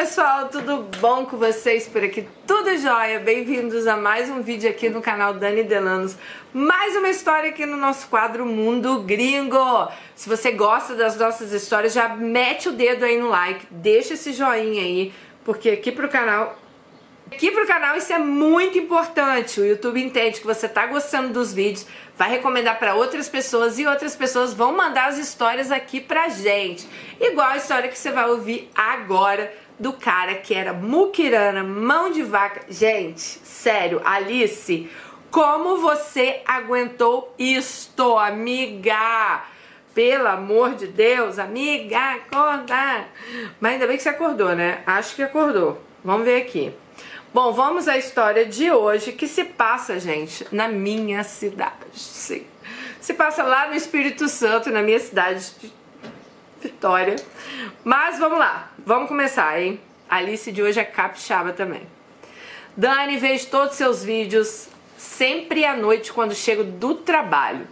pessoal, tudo bom com vocês por aqui? Tudo jóia? Bem-vindos a mais um vídeo aqui no canal Dani Delanos. Mais uma história aqui no nosso quadro Mundo Gringo. Se você gosta das nossas histórias, já mete o dedo aí no like, deixa esse joinha aí, porque aqui pro canal Aqui pro canal isso é muito importante. O YouTube entende que você tá gostando dos vídeos, vai recomendar para outras pessoas e outras pessoas vão mandar as histórias aqui pra gente. Igual a história que você vai ouvir agora do cara que era muquirana, mão de vaca. Gente, sério, Alice, como você aguentou isto, amiga? Pelo amor de Deus, amiga, acorda! Mas ainda bem que você acordou, né? Acho que acordou. Vamos ver aqui. Bom, vamos à história de hoje que se passa, gente, na minha cidade. Sim. Se passa lá no Espírito Santo, na minha cidade de Vitória. Mas vamos lá, vamos começar, hein? A Alice de hoje é capixaba também. Dani, vejo todos os seus vídeos sempre à noite quando chego do trabalho.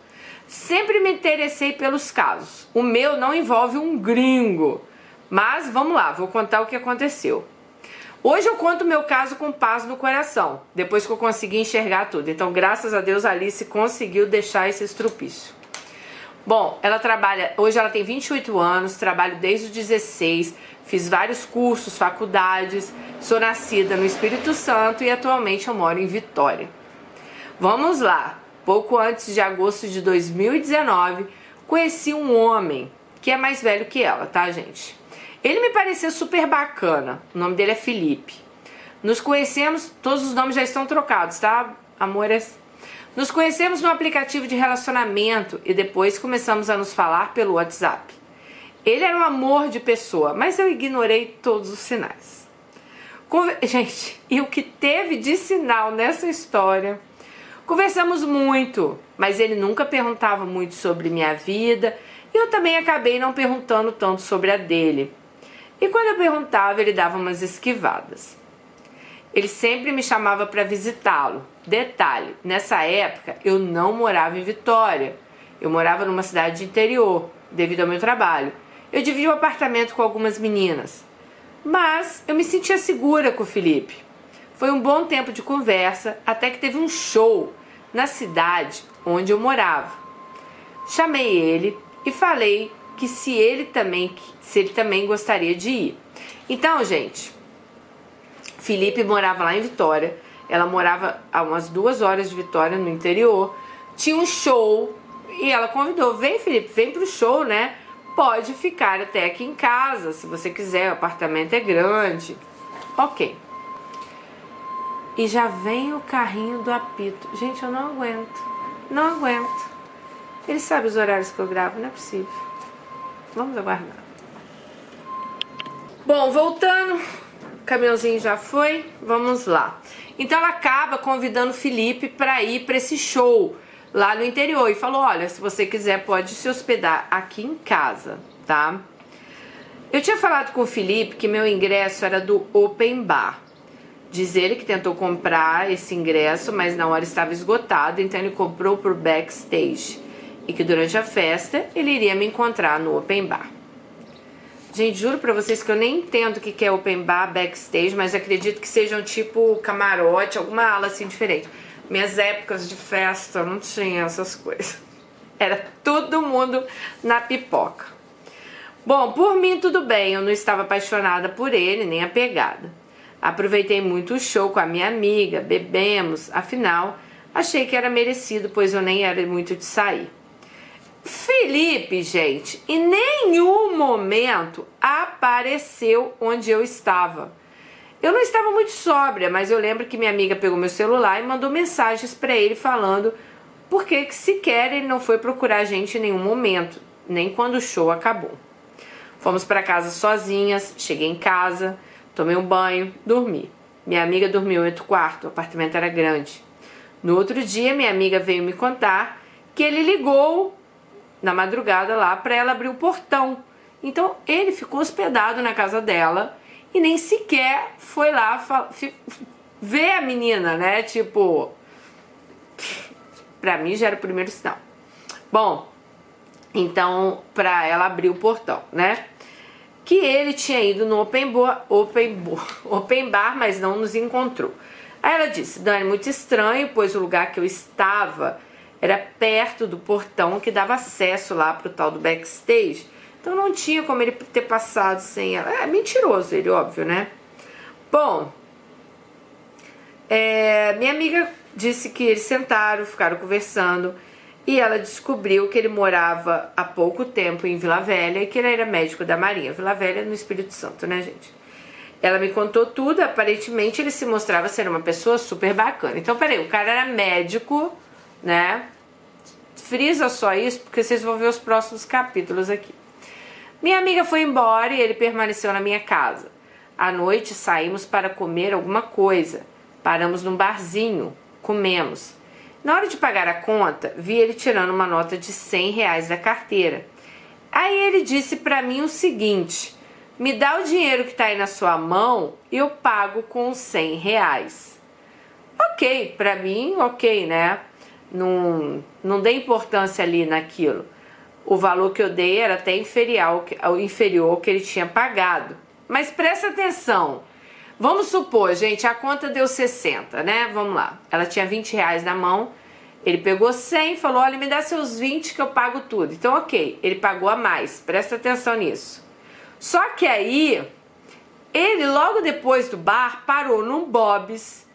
Sempre me interessei pelos casos. O meu não envolve um gringo. Mas vamos lá, vou contar o que aconteceu. Hoje eu conto meu caso com paz no coração, depois que eu consegui enxergar tudo. Então, graças a Deus, a Alice conseguiu deixar esse estrupício. Bom, ela trabalha, hoje ela tem 28 anos, trabalho desde os 16, fiz vários cursos, faculdades, sou nascida no Espírito Santo e atualmente eu moro em Vitória. Vamos lá. Pouco antes de agosto de 2019, conheci um homem que é mais velho que ela, tá, gente? Ele me pareceu super bacana. O nome dele é Felipe. Nos conhecemos, todos os nomes já estão trocados, tá? Amores. Nos conhecemos no aplicativo de relacionamento e depois começamos a nos falar pelo WhatsApp. Ele era um amor de pessoa, mas eu ignorei todos os sinais. Conver... Gente, e o que teve de sinal nessa história? Conversamos muito, mas ele nunca perguntava muito sobre minha vida e eu também acabei não perguntando tanto sobre a dele. E quando eu perguntava, ele dava umas esquivadas. Ele sempre me chamava para visitá-lo. Detalhe: nessa época eu não morava em Vitória. Eu morava numa cidade de interior, devido ao meu trabalho. Eu dividia o um apartamento com algumas meninas. Mas eu me sentia segura com o Felipe. Foi um bom tempo de conversa até que teve um show na cidade onde eu morava. Chamei ele e falei que se ele também se ele também gostaria de ir. Então, gente, Felipe morava lá em Vitória, ela morava a umas duas horas de Vitória no interior, tinha um show e ela convidou, vem Felipe, vem pro show, né? Pode ficar até aqui em casa, se você quiser, o apartamento é grande. Ok. E já vem o carrinho do apito. Gente, eu não aguento. Não aguento. Ele sabe os horários que eu gravo, não é possível. Vamos aguardar. Bom, voltando, caminhãozinho já foi, vamos lá. Então ela acaba convidando Felipe para ir para esse show lá no interior e falou: "Olha, se você quiser pode se hospedar aqui em casa, tá?" Eu tinha falado com o Felipe que meu ingresso era do Open Bar. Diz ele que tentou comprar esse ingresso, mas na hora estava esgotado, então ele comprou por backstage e que durante a festa ele iria me encontrar no open bar. Gente, juro pra vocês que eu nem entendo o que é open bar, backstage, mas acredito que sejam tipo camarote, alguma ala assim diferente. Minhas épocas de festa não tinha essas coisas. Era todo mundo na pipoca. Bom, por mim tudo bem, eu não estava apaixonada por ele, nem apegada. Aproveitei muito o show com a minha amiga, bebemos, afinal, achei que era merecido, pois eu nem era muito de sair. Felipe, gente, em nenhum momento apareceu onde eu estava. Eu não estava muito sóbria, mas eu lembro que minha amiga pegou meu celular e mandou mensagens para ele falando por que sequer ele não foi procurar a gente em nenhum momento, nem quando o show acabou. Fomos para casa sozinhas, cheguei em casa, tomei um banho, dormi. Minha amiga dormiu em outro quarto, o apartamento era grande. No outro dia, minha amiga veio me contar que ele ligou na madrugada lá para ela abrir o portão. Então ele ficou hospedado na casa dela e nem sequer foi lá ver a menina, né? Tipo, pra mim já era o primeiro sinal. Bom, então pra ela abrir o portão, né? que ele tinha ido no open bar, open, open bar, mas não nos encontrou. Aí ela disse: Dani, muito estranho, pois o lugar que eu estava era perto do portão que dava acesso lá pro tal do backstage. Então não tinha como ele ter passado sem ela. É mentiroso ele, óbvio, né? Bom, é, minha amiga disse que eles sentaram, ficaram conversando e ela descobriu que ele morava há pouco tempo em Vila Velha e que ele era médico da Marinha. Vila Velha no Espírito Santo, né, gente? Ela me contou tudo, aparentemente ele se mostrava ser uma pessoa super bacana. Então, peraí, o cara era médico, né? Frisa só isso, porque vocês vão ver os próximos capítulos aqui. Minha amiga foi embora e ele permaneceu na minha casa. À noite saímos para comer alguma coisa. Paramos num barzinho, comemos. Na hora de pagar a conta, vi ele tirando uma nota de 100 reais da carteira. Aí ele disse para mim o seguinte: me dá o dinheiro que está aí na sua mão e eu pago com 100 reais. Ok, para mim, ok, né? Não, não dei importância ali naquilo. O valor que eu dei era até inferior ao, inferior ao que ele tinha pagado. Mas presta atenção. Vamos supor, gente, a conta deu 60, né? Vamos lá. Ela tinha 20 reais na mão. Ele pegou 100 e falou: Olha, me dá seus 20 que eu pago tudo. Então, ok, ele pagou a mais. Presta atenção nisso. Só que aí, ele logo depois do bar parou num Bob's,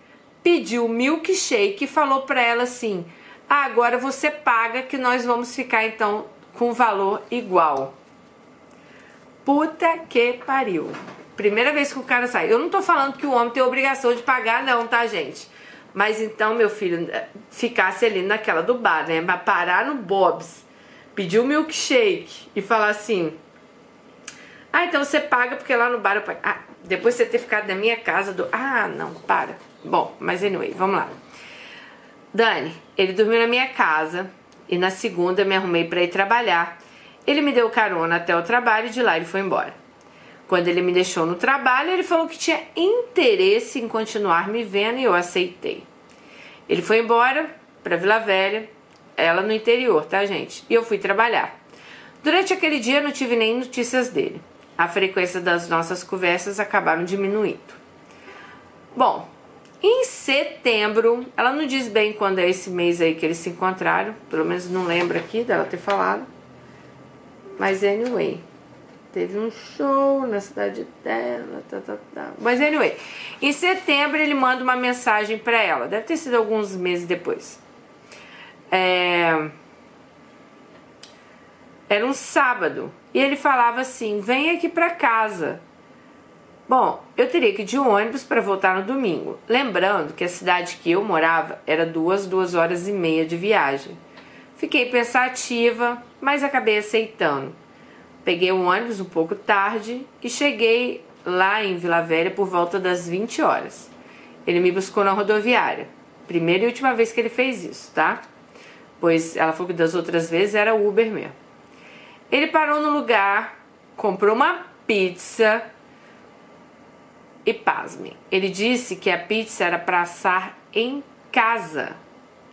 pediu milkshake e falou para ela assim: agora você paga que nós vamos ficar então com valor igual. Puta que pariu. Primeira vez que o cara sai. Eu não tô falando que o homem tem obrigação de pagar, não, tá, gente? Mas então, meu filho, ficasse ali naquela do bar, né? Parar no Bob's, pedir um milkshake e falar assim: ah, então você paga porque lá no bar eu pago. Ah, depois você ter ficado na minha casa do. Ah, não, para. Bom, mas anyway, vamos lá. Dani, ele dormiu na minha casa e na segunda me arrumei para ir trabalhar. Ele me deu carona até o trabalho e de lá ele foi embora. Quando ele me deixou no trabalho, ele falou que tinha interesse em continuar me vendo e eu aceitei. Ele foi embora para Vila Velha, ela no interior, tá, gente? E eu fui trabalhar. Durante aquele dia não tive nem notícias dele a frequência das nossas conversas acabaram diminuindo. Bom, em setembro, ela não diz bem quando é esse mês aí que eles se encontraram, pelo menos não lembro aqui dela ter falado. Mas anyway, teve um show na cidade dela, tá, tá, tá. Mas anyway, em setembro ele manda uma mensagem para ela, deve ter sido alguns meses depois. É... Era um sábado e ele falava assim: vem aqui para casa. Bom, eu teria que ir de ônibus para voltar no domingo. Lembrando que a cidade que eu morava era duas, duas horas e meia de viagem. Fiquei pensativa, mas acabei aceitando. Peguei o ônibus um pouco tarde e cheguei lá em Vila Velha por volta das 20 horas. Ele me buscou na rodoviária. Primeira e última vez que ele fez isso, tá? Pois ela falou que das outras vezes era Uber mesmo. Ele parou no lugar, comprou uma pizza e pasme. Ele disse que a pizza era para assar em casa,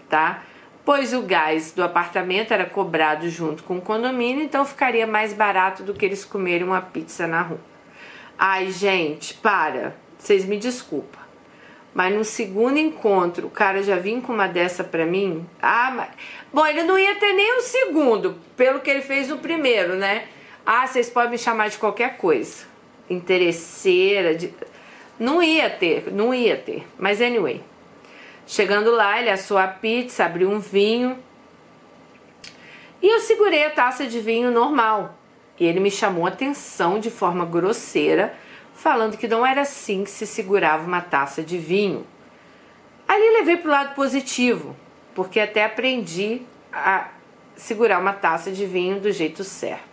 tá? Pois o gás do apartamento era cobrado junto com o condomínio, então ficaria mais barato do que eles comerem uma pizza na rua. Ai, gente, para. Vocês me desculpam. Mas no segundo encontro, o cara já vinha com uma dessa pra mim. Ah, mas. Bom, ele não ia ter nem um segundo, pelo que ele fez no primeiro, né? Ah, vocês podem me chamar de qualquer coisa. Interesseira, de... Não ia ter, não ia ter. Mas anyway. Chegando lá, ele assou a pizza, abriu um vinho. E eu segurei a taça de vinho normal. E ele me chamou a atenção de forma grosseira falando que não era assim que se segurava uma taça de vinho. Ali levei para o lado positivo, porque até aprendi a segurar uma taça de vinho do jeito certo.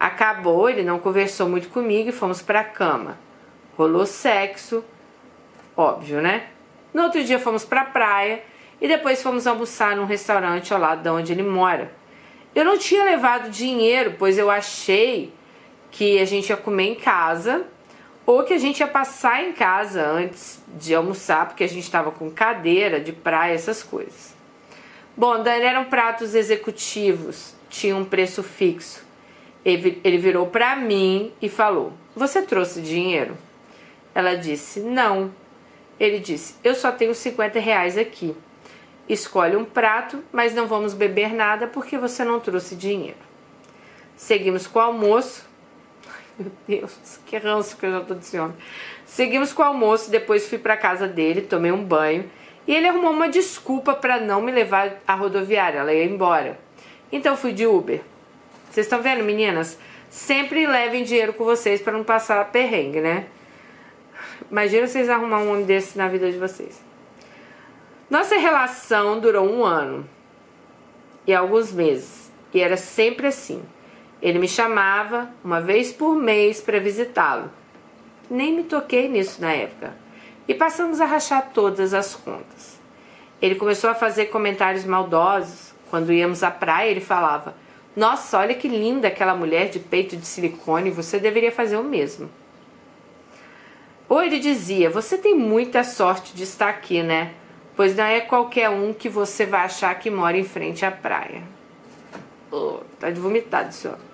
Acabou, ele não conversou muito comigo e fomos para a cama. Rolou sexo, óbvio, né? No outro dia fomos para a praia e depois fomos almoçar num restaurante ao lado de onde ele mora. Eu não tinha levado dinheiro, pois eu achei que a gente ia comer em casa ou que a gente ia passar em casa antes de almoçar, porque a gente estava com cadeira de praia, essas coisas. Bom, Dani, eram pratos executivos, tinha um preço fixo. Ele virou para mim e falou: Você trouxe dinheiro? Ela disse: Não. Ele disse: Eu só tenho 50 reais aqui. Escolhe um prato, mas não vamos beber nada porque você não trouxe dinheiro. Seguimos com o almoço. Meu Deus, que ranço que eu já tô desse homem. Seguimos com o almoço, depois fui para casa dele, tomei um banho e ele arrumou uma desculpa para não me levar à rodoviária, ela ia embora. Então fui de Uber. Vocês estão vendo, meninas? Sempre levem dinheiro com vocês para não passar perrengue, né? Imagina vocês arrumar um homem desse na vida de vocês. Nossa relação durou um ano e alguns meses. E era sempre assim. Ele me chamava uma vez por mês para visitá-lo. Nem me toquei nisso na época. E passamos a rachar todas as contas. Ele começou a fazer comentários maldosos. Quando íamos à praia, ele falava: nossa, olha que linda aquela mulher de peito de silicone, você deveria fazer o mesmo. Ou ele dizia: Você tem muita sorte de estar aqui, né? Pois não é qualquer um que você vai achar que mora em frente à praia. Oh, tá de vomitado homem.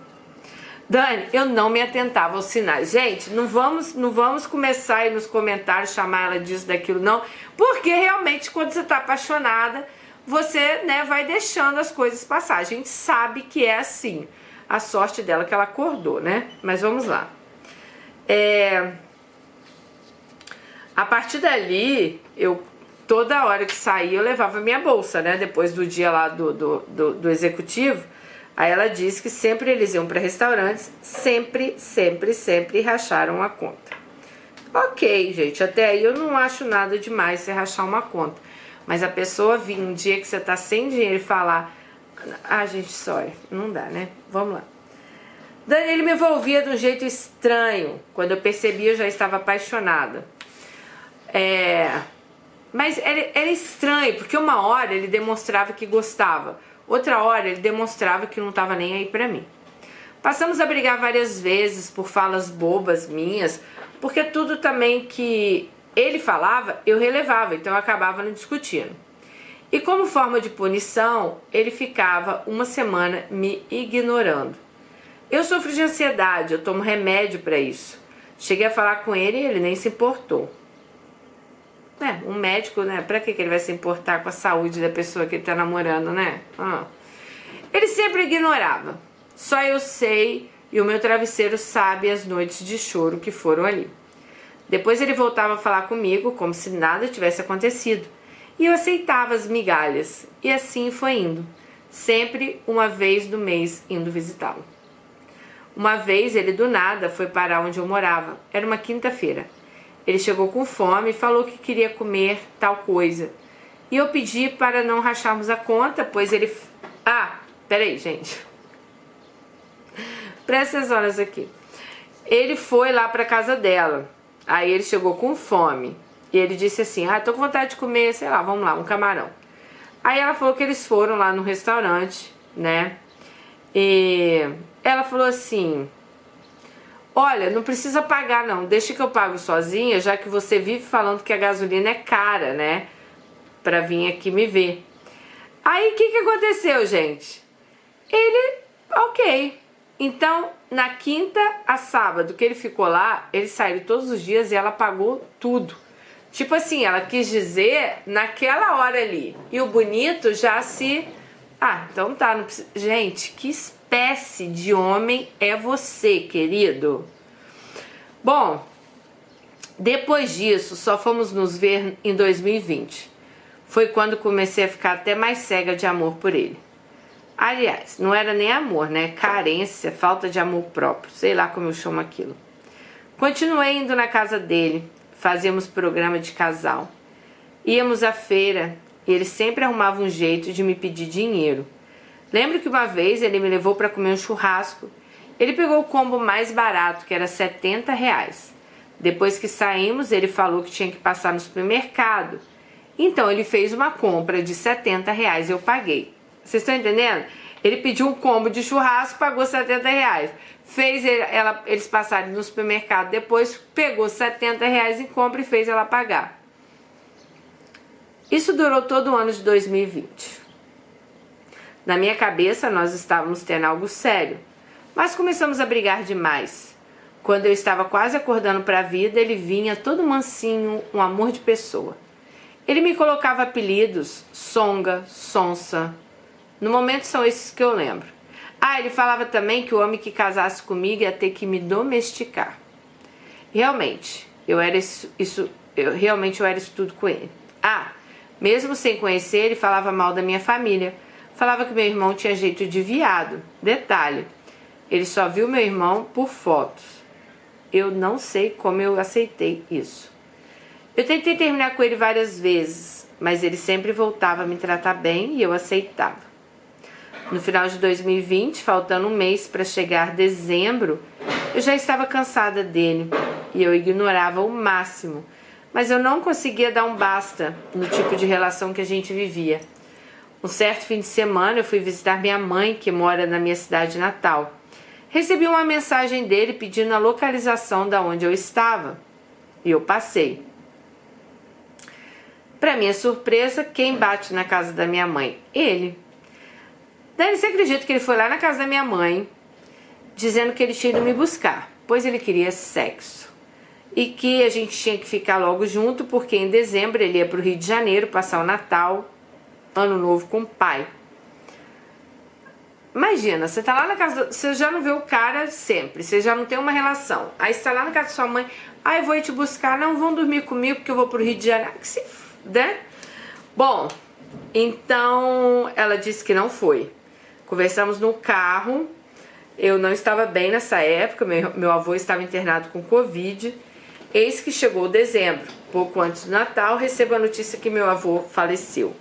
Dani, eu não me atentava aos sinais. Gente, não vamos, não vamos começar aí nos comentários chamar ela disso, daquilo, não. Porque realmente, quando você tá apaixonada, você né, vai deixando as coisas passar. A gente sabe que é assim. A sorte dela que ela acordou, né? Mas vamos lá. É... A partir dali, eu toda hora que saía eu levava minha bolsa, né? Depois do dia lá do, do, do, do executivo. Aí ela disse que sempre eles iam para restaurantes, sempre, sempre, sempre racharam a conta. Ok, gente, até aí eu não acho nada demais você rachar uma conta. Mas a pessoa vir um dia que você tá sem dinheiro e falar: Ah, gente, sorry, não dá, né? Vamos lá. Dani, ele me envolvia de um jeito estranho. Quando eu percebi, eu já estava apaixonada. É. Mas era, era estranho, porque uma hora ele demonstrava que gostava, outra hora ele demonstrava que não estava nem aí para mim. Passamos a brigar várias vezes por falas bobas minhas, porque tudo também que ele falava, eu relevava, então eu acabava não discutindo. E como forma de punição, ele ficava uma semana me ignorando. Eu sofro de ansiedade, eu tomo remédio para isso. Cheguei a falar com ele e ele nem se importou. É, um médico, né? Pra que ele vai se importar com a saúde da pessoa que ele tá namorando, né? Ah. Ele sempre ignorava. Só eu sei e o meu travesseiro sabe as noites de choro que foram ali. Depois ele voltava a falar comigo como se nada tivesse acontecido. E eu aceitava as migalhas. E assim foi indo. Sempre uma vez do mês indo visitá-lo. Uma vez ele do nada foi parar onde eu morava. Era uma quinta-feira. Ele chegou com fome e falou que queria comer tal coisa. E eu pedi para não racharmos a conta, pois ele. Ah, peraí, gente. Presta atenção horas aqui. Ele foi lá para casa dela. Aí ele chegou com fome. E ele disse assim: Ah, tô com vontade de comer, sei lá, vamos lá, um camarão. Aí ela falou que eles foram lá no restaurante, né? E ela falou assim: Olha, não precisa pagar, não, deixa que eu pago sozinha, já que você vive falando que a gasolina é cara, né? Pra vir aqui me ver. Aí o que, que aconteceu, gente? Ele, ok, então, na quinta a sábado que ele ficou lá, ele saiu todos os dias e ela pagou tudo. Tipo assim, ela quis dizer naquela hora ali. E o bonito já se. Ah, então tá. Não precisa... Gente, que espécie de homem é você, querido? Bom, depois disso, só fomos nos ver em 2020. Foi quando comecei a ficar até mais cega de amor por ele. Aliás, não era nem amor, né? Carência, falta de amor próprio, sei lá como eu chamo aquilo. Continuei indo na casa dele, fazíamos programa de casal. Íamos à feira e ele sempre arrumava um jeito de me pedir dinheiro. Lembro que uma vez ele me levou para comer um churrasco. Ele pegou o combo mais barato, que era 70 reais. Depois que saímos, ele falou que tinha que passar no supermercado. Então ele fez uma compra de 70 reais e eu paguei. Vocês estão entendendo? Ele pediu um combo de churrasco, pagou 70 reais. Fez ela, eles passarem no supermercado depois, pegou 70 reais em compra e fez ela pagar. Isso durou todo o ano de 2020. Na minha cabeça, nós estávamos tendo algo sério. Mas começamos a brigar demais. Quando eu estava quase acordando para a vida, ele vinha todo mansinho, um amor de pessoa. Ele me colocava apelidos, Songa, Sonsa. No momento são esses que eu lembro. Ah, ele falava também que o homem que casasse comigo ia ter que me domesticar. Realmente, eu era isso, isso eu realmente eu era isso tudo com ele. Ah, mesmo sem conhecer, ele falava mal da minha família. Falava que meu irmão tinha jeito de viado. Detalhe, ele só viu meu irmão por fotos eu não sei como eu aceitei isso. Eu tentei terminar com ele várias vezes, mas ele sempre voltava a me tratar bem e eu aceitava. No final de 2020, faltando um mês para chegar dezembro, eu já estava cansada dele e eu ignorava o máximo, mas eu não conseguia dar um basta no tipo de relação que a gente vivia. Um certo fim de semana eu fui visitar minha mãe, que mora na minha cidade natal. Recebi uma mensagem dele pedindo a localização da onde eu estava e eu passei. Para minha surpresa, quem bate na casa da minha mãe? Ele. Daí você acredita que ele foi lá na casa da minha mãe, dizendo que ele tinha ido me buscar, pois ele queria sexo. E que a gente tinha que ficar logo junto, porque em dezembro ele ia para o Rio de Janeiro passar o Natal, Ano Novo com o pai. Imagina, você tá lá na casa, do, você já não vê o cara sempre, você já não tem uma relação. Aí você tá lá na casa da sua mãe, aí ah, vou ir te buscar, não vão dormir comigo porque eu vou pro Rio de Janeiro. Que se, né? Bom, então ela disse que não foi. Conversamos no carro. Eu não estava bem nessa época, meu, meu avô estava internado com Covid. Eis que chegou dezembro, pouco antes do Natal, recebo a notícia que meu avô faleceu.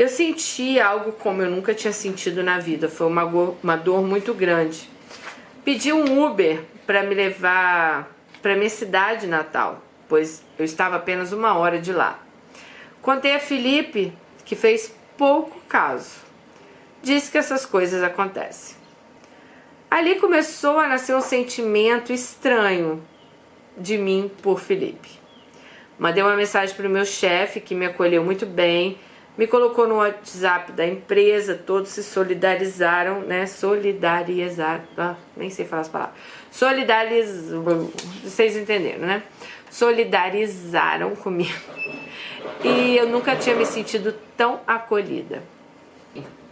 Eu senti algo como eu nunca tinha sentido na vida. Foi uma, uma dor muito grande. Pedi um Uber para me levar para minha cidade natal, pois eu estava apenas uma hora de lá. Contei a Felipe, que fez pouco caso. Disse que essas coisas acontecem. Ali começou a nascer um sentimento estranho de mim por Felipe. Mandei uma mensagem para o meu chefe, que me acolheu muito bem me colocou no WhatsApp da empresa, todos se solidarizaram, né? Solidarizaram, ah, nem sei falar as palavras. Solidariz, vocês entenderam, né? Solidarizaram comigo. E eu nunca tinha me sentido tão acolhida.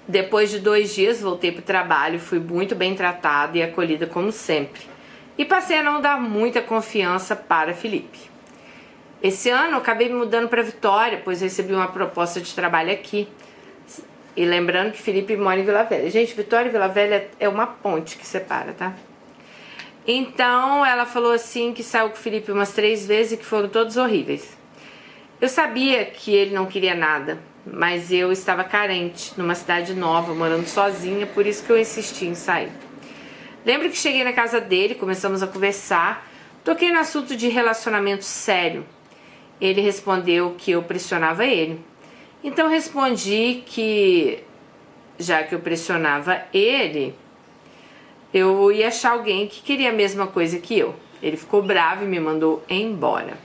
Depois de dois dias, voltei para o trabalho, fui muito bem tratada e acolhida como sempre. E passei a não dar muita confiança para Felipe. Esse ano eu acabei me mudando para Vitória, pois recebi uma proposta de trabalho aqui. E lembrando que Felipe mora em Vila Velha. Gente, Vitória e Vila Velha é uma ponte que separa, tá? Então ela falou assim que saiu com o Felipe umas três vezes e que foram todos horríveis. Eu sabia que ele não queria nada, mas eu estava carente, numa cidade nova, morando sozinha, por isso que eu insisti em sair. Lembro que cheguei na casa dele, começamos a conversar, toquei no assunto de relacionamento sério ele respondeu que eu pressionava ele. Então respondi que, já que eu pressionava ele, eu ia achar alguém que queria a mesma coisa que eu. Ele ficou bravo e me mandou embora.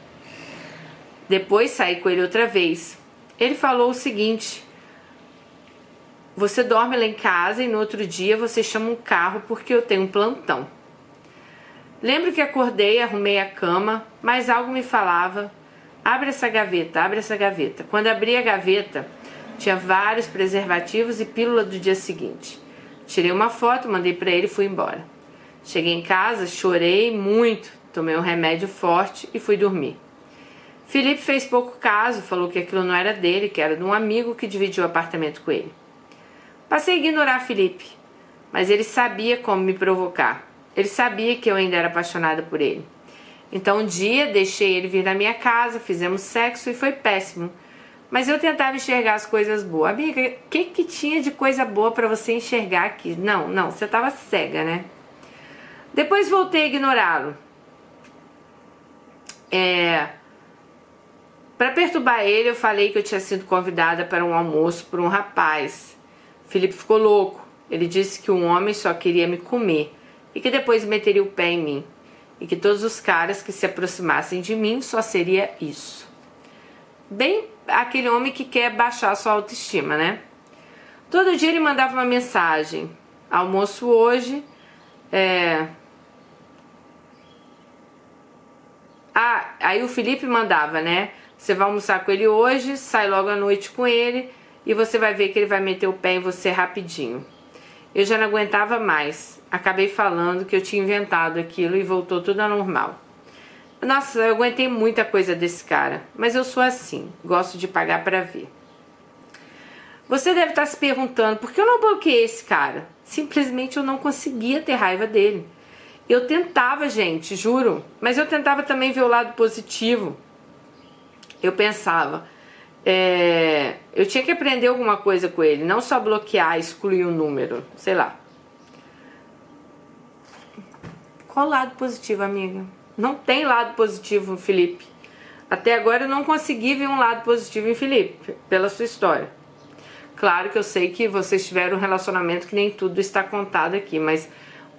Depois saí com ele outra vez. Ele falou o seguinte: Você dorme lá em casa e no outro dia você chama um carro porque eu tenho um plantão. Lembro que acordei, arrumei a cama, mas algo me falava Abre essa gaveta, abre essa gaveta. Quando abri a gaveta, tinha vários preservativos e pílula do dia seguinte. Tirei uma foto, mandei para ele e fui embora. Cheguei em casa, chorei muito, tomei um remédio forte e fui dormir. Felipe fez pouco caso, falou que aquilo não era dele, que era de um amigo que dividiu o apartamento com ele. Passei a ignorar Felipe, mas ele sabia como me provocar. Ele sabia que eu ainda era apaixonada por ele. Então um dia deixei ele vir na minha casa, fizemos sexo e foi péssimo. Mas eu tentava enxergar as coisas boas. Amiga, o que, que tinha de coisa boa para você enxergar aqui? Não, não, você estava cega, né? Depois voltei a ignorá-lo. É, para perturbar ele, eu falei que eu tinha sido convidada para um almoço por um rapaz. Felipe ficou louco. Ele disse que um homem só queria me comer e que depois meteria o pé em mim e que todos os caras que se aproximassem de mim só seria isso. Bem aquele homem que quer baixar sua autoestima, né? Todo dia ele mandava uma mensagem: almoço hoje, É... Ah, aí o Felipe mandava, né? Você vai almoçar com ele hoje, sai logo à noite com ele e você vai ver que ele vai meter o pé em você rapidinho. Eu já não aguentava mais. Acabei falando que eu tinha inventado aquilo e voltou tudo ao normal. Nossa, eu aguentei muita coisa desse cara, mas eu sou assim, gosto de pagar para ver. Você deve estar se perguntando por que eu não bloqueei esse cara? Simplesmente eu não conseguia ter raiva dele. Eu tentava, gente, juro, mas eu tentava também ver o lado positivo. Eu pensava, é, eu tinha que aprender alguma coisa com ele, não só bloquear, excluir o um número, sei lá. Qual lado positivo, amiga? Não tem lado positivo Felipe. Até agora eu não consegui ver um lado positivo em Felipe, pela sua história. Claro que eu sei que vocês tiveram um relacionamento que nem tudo está contado aqui, mas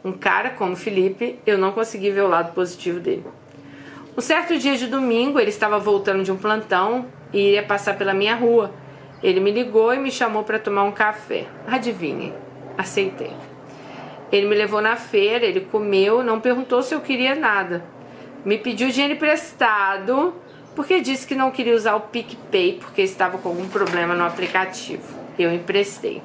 um cara como Felipe, eu não consegui ver o lado positivo dele. Um certo dia de domingo, ele estava voltando de um plantão e iria passar pela minha rua. Ele me ligou e me chamou para tomar um café. Adivinhem, aceitei. Ele me levou na feira, ele comeu, não perguntou se eu queria nada. Me pediu dinheiro emprestado porque disse que não queria usar o PicPay porque estava com algum problema no aplicativo. Eu emprestei.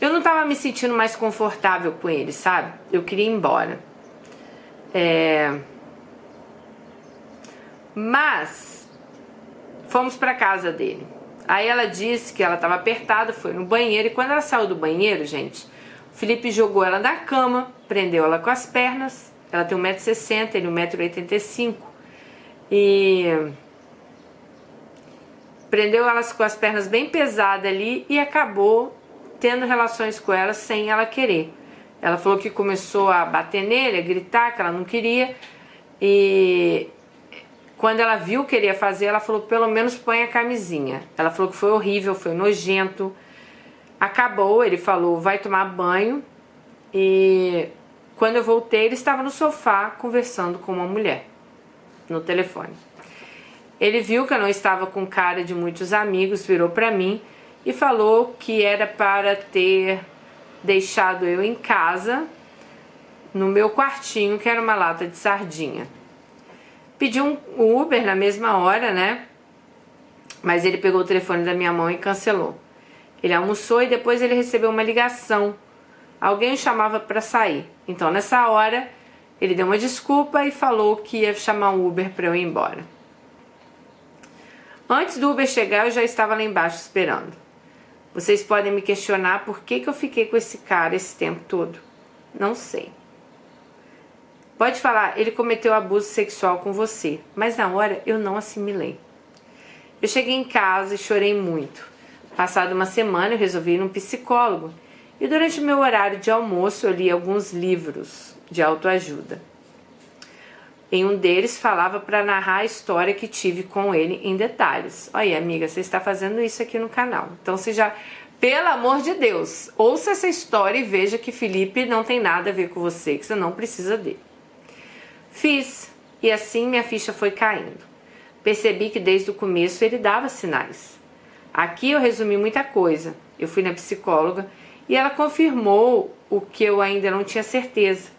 Eu não estava me sentindo mais confortável com ele, sabe? Eu queria ir embora. É... Mas fomos para casa dele. Aí ela disse que ela estava apertada, foi no banheiro e quando ela saiu do banheiro, gente, o Felipe jogou ela na cama, prendeu ela com as pernas. Ela tem 1,60m, ele 1,85m. E prendeu elas com as pernas bem pesadas ali e acabou tendo relações com ela sem ela querer. Ela falou que começou a bater nele, a gritar que ela não queria. E quando ela viu que ele ia fazer, ela falou: pelo menos põe a camisinha. Ela falou que foi horrível, foi nojento. Acabou, ele falou: vai tomar banho. E quando eu voltei, ele estava no sofá conversando com uma mulher no telefone. Ele viu que eu não estava com cara de muitos amigos, virou para mim e falou que era para ter deixado eu em casa, no meu quartinho, que era uma lata de sardinha. Pedi um Uber na mesma hora, né? Mas ele pegou o telefone da minha mão e cancelou. Ele almoçou e depois ele recebeu uma ligação. Alguém o chamava para sair. Então, nessa hora, ele deu uma desculpa e falou que ia chamar um Uber para eu ir embora. Antes do Uber chegar, eu já estava lá embaixo esperando. Vocês podem me questionar por que, que eu fiquei com esse cara esse tempo todo. Não sei. Pode falar, ele cometeu abuso sexual com você, mas na hora eu não assimilei. Eu cheguei em casa e chorei muito. Passada uma semana eu resolvi ir num psicólogo e durante meu horário de almoço eu li alguns livros de autoajuda. Em um deles falava para narrar a história que tive com ele em detalhes. Olha, amiga, você está fazendo isso aqui no canal. Então você já, pelo amor de Deus, ouça essa história e veja que Felipe não tem nada a ver com você, que você não precisa dele. Fiz, e assim minha ficha foi caindo. Percebi que desde o começo ele dava sinais. Aqui eu resumi muita coisa. Eu fui na psicóloga e ela confirmou o que eu ainda não tinha certeza,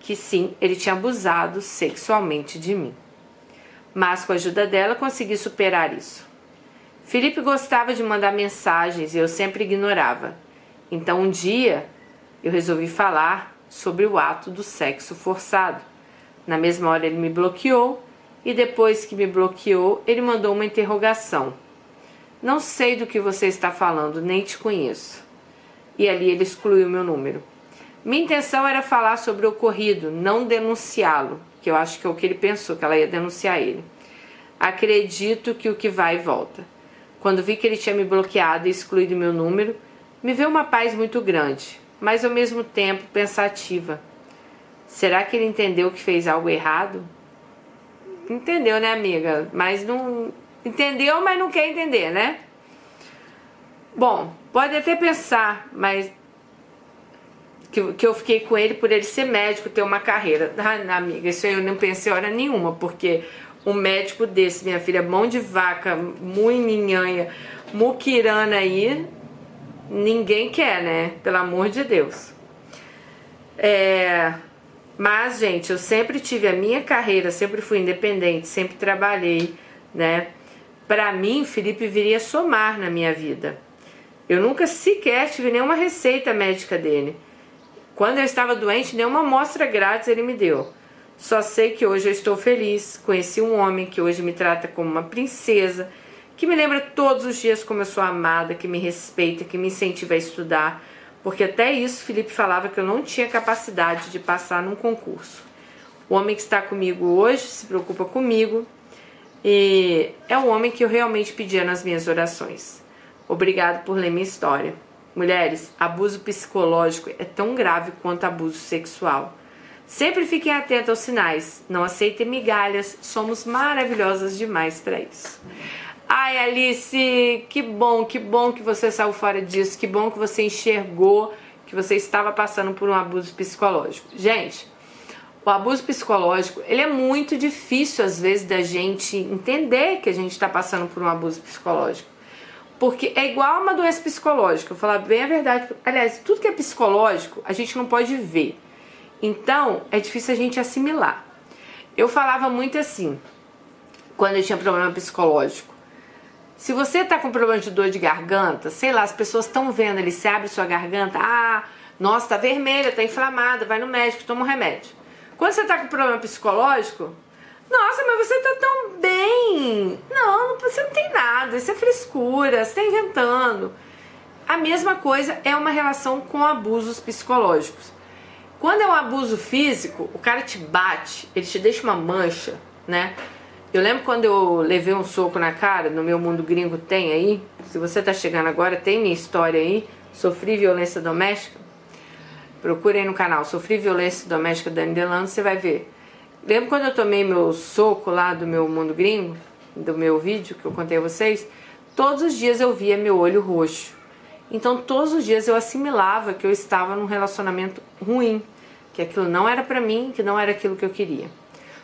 que sim, ele tinha abusado sexualmente de mim. Mas com a ajuda dela consegui superar isso. Felipe gostava de mandar mensagens e eu sempre ignorava. Então um dia eu resolvi falar sobre o ato do sexo forçado. Na mesma hora ele me bloqueou e depois que me bloqueou, ele mandou uma interrogação. Não sei do que você está falando, nem te conheço. E ali ele excluiu meu número. Minha intenção era falar sobre o ocorrido, não denunciá-lo, que eu acho que é o que ele pensou, que ela ia denunciar ele. Acredito que o que vai volta. Quando vi que ele tinha me bloqueado e excluído meu número, me veio uma paz muito grande, mas ao mesmo tempo pensativa. Será que ele entendeu que fez algo errado? Entendeu, né, amiga? Mas não. Entendeu, mas não quer entender, né? Bom, pode até pensar, mas. Que, que eu fiquei com ele por ele ser médico, ter uma carreira. Ah, amiga, isso eu não pensei hora nenhuma, porque um médico desse, minha filha, mão de vaca, muininhanha, muquirana aí, ninguém quer, né? Pelo amor de Deus. É, mas, gente, eu sempre tive a minha carreira, sempre fui independente, sempre trabalhei, né? Para mim, Felipe viria somar na minha vida. Eu nunca sequer tive nenhuma receita médica dele. Quando eu estava doente, nenhuma amostra grátis ele me deu. Só sei que hoje eu estou feliz. Conheci um homem que hoje me trata como uma princesa, que me lembra todos os dias como eu sou amada, que me respeita, que me incentiva a estudar, porque até isso Felipe falava que eu não tinha capacidade de passar num concurso. O homem que está comigo hoje se preocupa comigo e é o homem que eu realmente pedia nas minhas orações. Obrigado por ler minha história. Mulheres, abuso psicológico é tão grave quanto abuso sexual. Sempre fiquem atentos aos sinais. Não aceitem migalhas. Somos maravilhosas demais para isso. Ai, Alice, que bom, que bom que você saiu fora disso. Que bom que você enxergou que você estava passando por um abuso psicológico. Gente, o abuso psicológico, ele é muito difícil às vezes da gente entender que a gente está passando por um abuso psicológico. Porque é igual uma doença psicológica. Eu falar bem a verdade. Aliás, tudo que é psicológico, a gente não pode ver. Então, é difícil a gente assimilar. Eu falava muito assim, quando eu tinha problema psicológico. Se você tá com problema de dor de garganta, sei lá, as pessoas estão vendo ali, se abre sua garganta, ah, nossa, tá vermelha, tá inflamada, vai no médico, toma um remédio. Quando você tá com problema psicológico, nossa, mas você tá tão bem. Não, você não tem nada, isso é frescura, você tá inventando. A mesma coisa é uma relação com abusos psicológicos. Quando é um abuso físico, o cara te bate, ele te deixa uma mancha, né? Eu lembro quando eu levei um soco na cara, no meu mundo gringo tem aí, se você tá chegando agora, tem minha história aí, sofri violência doméstica. Procure aí no canal, sofri violência doméstica Dani Delano, você vai ver. Lembro quando eu tomei meu soco lá do meu mundo gringo, do meu vídeo que eu contei a vocês, todos os dias eu via meu olho roxo. Então todos os dias eu assimilava que eu estava num relacionamento ruim, que aquilo não era para mim, que não era aquilo que eu queria.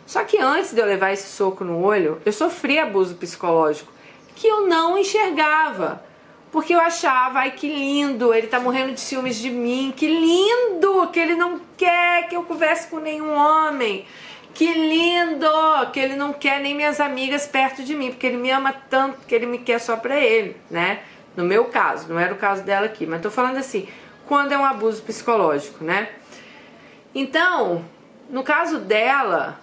Só que antes de eu levar esse soco no olho, eu sofri abuso psicológico que eu não enxergava. Porque eu achava, ai que lindo, ele tá morrendo de ciúmes de mim, que lindo, que ele não quer que eu converse com nenhum homem. Que lindo, que ele não quer nem minhas amigas perto de mim, porque ele me ama tanto que ele me quer só pra ele, né? No meu caso, não era o caso dela aqui, mas tô falando assim, quando é um abuso psicológico, né? Então, no caso dela,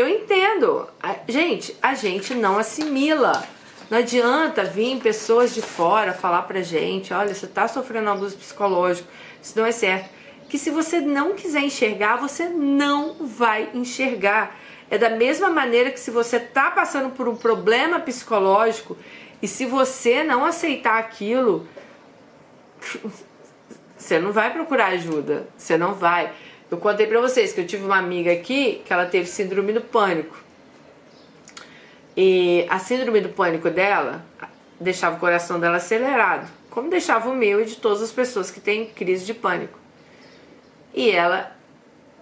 eu entendo. A, gente, a gente não assimila. Não adianta vir pessoas de fora falar pra gente, olha, você tá sofrendo abuso psicológico, isso não é certo. Que se você não quiser enxergar, você não vai enxergar. É da mesma maneira que se você tá passando por um problema psicológico e se você não aceitar aquilo, você não vai procurar ajuda, você não vai. Eu contei pra vocês que eu tive uma amiga aqui que ela teve síndrome do pânico. E a síndrome do pânico dela deixava o coração dela acelerado, como deixava o meu e de todas as pessoas que têm crise de pânico. E ela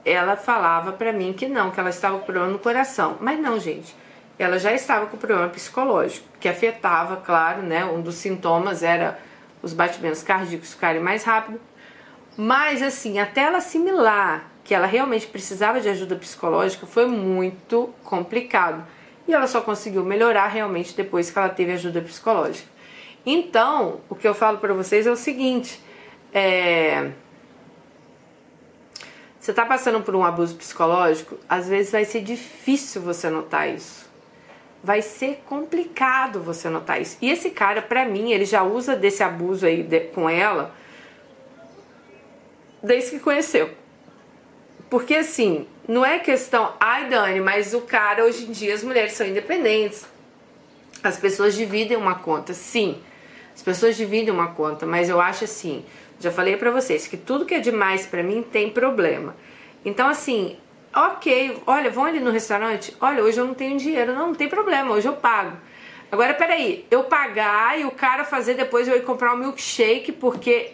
ela falava para mim que não, que ela estava com problema no coração. Mas não, gente ela já estava com problema psicológico, que afetava, claro, né? Um dos sintomas era os batimentos cardíacos ficarem mais rápido. Mas, assim, até ela assimilar que ela realmente precisava de ajuda psicológica foi muito complicado. E ela só conseguiu melhorar realmente depois que ela teve ajuda psicológica. Então, o que eu falo para vocês é o seguinte: é... você está passando por um abuso psicológico, às vezes vai ser difícil você notar isso vai ser complicado você notar isso. E esse cara, pra mim, ele já usa desse abuso aí de, com ela desde que conheceu. Porque assim, não é questão, ai Dani, mas o cara hoje em dia as mulheres são independentes. As pessoas dividem uma conta, sim. As pessoas dividem uma conta, mas eu acho assim, já falei para vocês que tudo que é demais para mim tem problema. Então assim, ok, olha, vão ali no restaurante, olha, hoje eu não tenho dinheiro, não, não tem problema, hoje eu pago. Agora, peraí, eu pagar e o cara fazer depois eu ir comprar um milkshake porque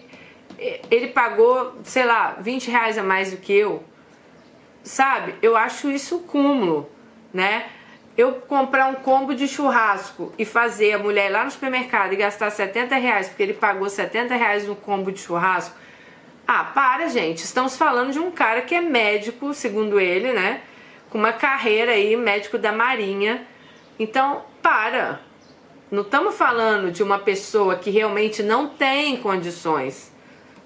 ele pagou, sei lá, 20 reais a mais do que eu, sabe? Eu acho isso cúmulo, né? eu comprar um combo de churrasco e fazer a mulher ir lá no supermercado e gastar 70 reais porque ele pagou 70 reais no combo de churrasco. Ah, para, gente. Estamos falando de um cara que é médico, segundo ele, né? Com uma carreira aí, médico da Marinha. Então, para. Não estamos falando de uma pessoa que realmente não tem condições.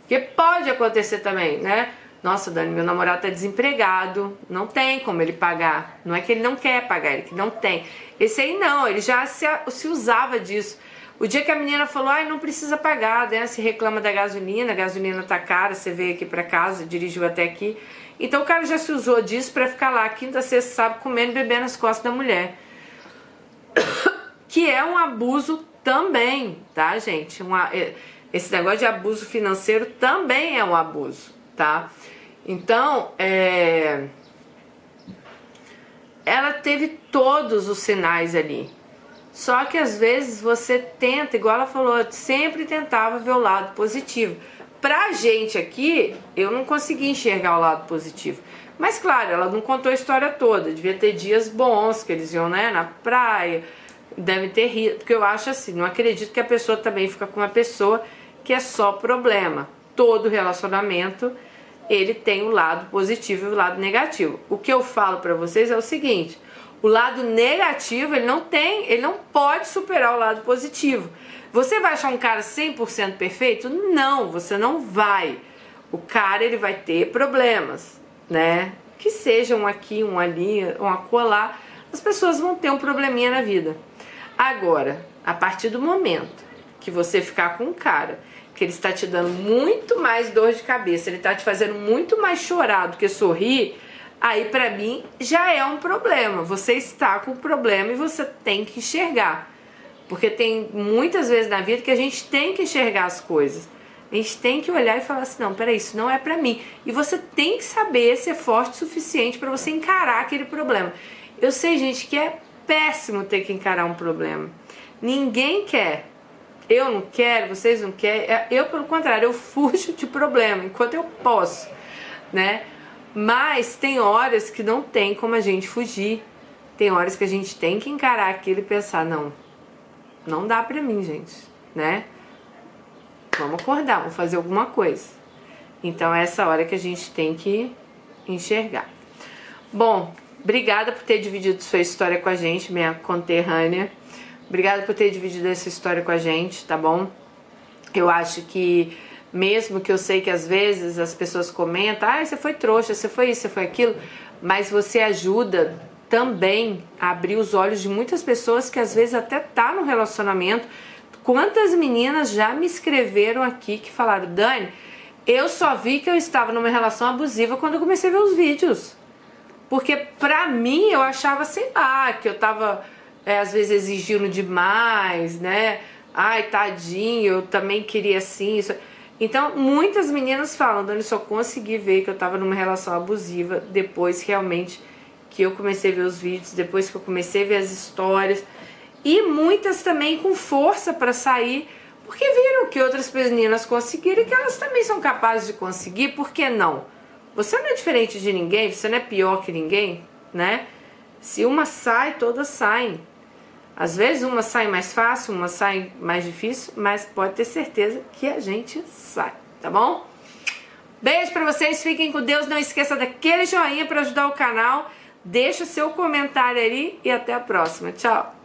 Porque pode acontecer também, né? Nossa, Dani, meu namorado tá desempregado, não tem como ele pagar. Não é que ele não quer pagar, ele que não tem. Esse aí não, ele já se, se usava disso. O dia que a menina falou, ai, não precisa pagar, né? Se reclama da gasolina, a gasolina tá cara, você veio aqui para casa, dirigiu até aqui. Então o cara já se usou disso para ficar lá quinta, sexta, sábado comendo e bebendo nas costas da mulher. Que é um abuso também, tá, gente? Uma, é, esse negócio de abuso financeiro também é um abuso, tá? Então, é... ela teve todos os sinais ali. Só que às vezes você tenta, igual ela falou, sempre tentava ver o lado positivo. Pra gente aqui, eu não consegui enxergar o lado positivo. Mas claro, ela não contou a história toda. Devia ter dias bons que eles iam, né, na praia, deve ter rido. Porque eu acho assim, não acredito que a pessoa também fica com uma pessoa que é só problema. Todo relacionamento ele tem o lado positivo e o lado negativo. O que eu falo para vocês é o seguinte: o lado negativo, ele não tem, ele não pode superar o lado positivo. Você vai achar um cara 100% perfeito? Não, você não vai. O cara ele vai ter problemas, né? Que seja um aqui, um ali, um acolá, as pessoas vão ter um probleminha na vida. Agora, a partir do momento que você ficar com um cara que ele está te dando muito mais dor de cabeça, ele está te fazendo muito mais chorar do que sorrir, aí para mim já é um problema. Você está com o problema e você tem que enxergar. Porque tem muitas vezes na vida que a gente tem que enxergar as coisas. A gente tem que olhar e falar assim: não, peraí, isso não é para mim. E você tem que saber ser forte o suficiente para você encarar aquele problema. Eu sei, gente, que é péssimo ter que encarar um problema. Ninguém quer eu não quero, vocês não querem. É, eu, pelo contrário, eu fujo de problema enquanto eu posso, né? Mas tem horas que não tem como a gente fugir. Tem horas que a gente tem que encarar aquilo e pensar, não, não dá pra mim, gente, né? Vamos acordar, vamos fazer alguma coisa. Então é essa hora que a gente tem que enxergar. Bom, obrigada por ter dividido sua história com a gente, minha conterrânea. Obrigada por ter dividido essa história com a gente, tá bom? Eu acho que mesmo que eu sei que às vezes as pessoas comentam, ah, você foi trouxa, você foi isso, você foi aquilo, mas você ajuda também a abrir os olhos de muitas pessoas que às vezes até tá no relacionamento. Quantas meninas já me escreveram aqui que falaram, Dani, eu só vi que eu estava numa relação abusiva quando eu comecei a ver os vídeos. Porque pra mim eu achava, sei lá, que eu tava é, às vezes exigindo demais, né? Ai, tadinho, eu também queria assim. Isso. Então, muitas meninas falam, Dani, só consegui ver que eu tava numa relação abusiva depois realmente que eu comecei a ver os vídeos, depois que eu comecei a ver as histórias. E muitas também com força para sair, porque viram que outras meninas conseguiram e que elas também são capazes de conseguir, por que não? Você não é diferente de ninguém, você não é pior que ninguém, né? Se uma sai, todas saem. Às vezes uma sai mais fácil, uma sai mais difícil, mas pode ter certeza que a gente sai, tá bom? Beijo para vocês, fiquem com Deus, não esqueça daquele joinha para ajudar o canal, deixa seu comentário aí e até a próxima. Tchau.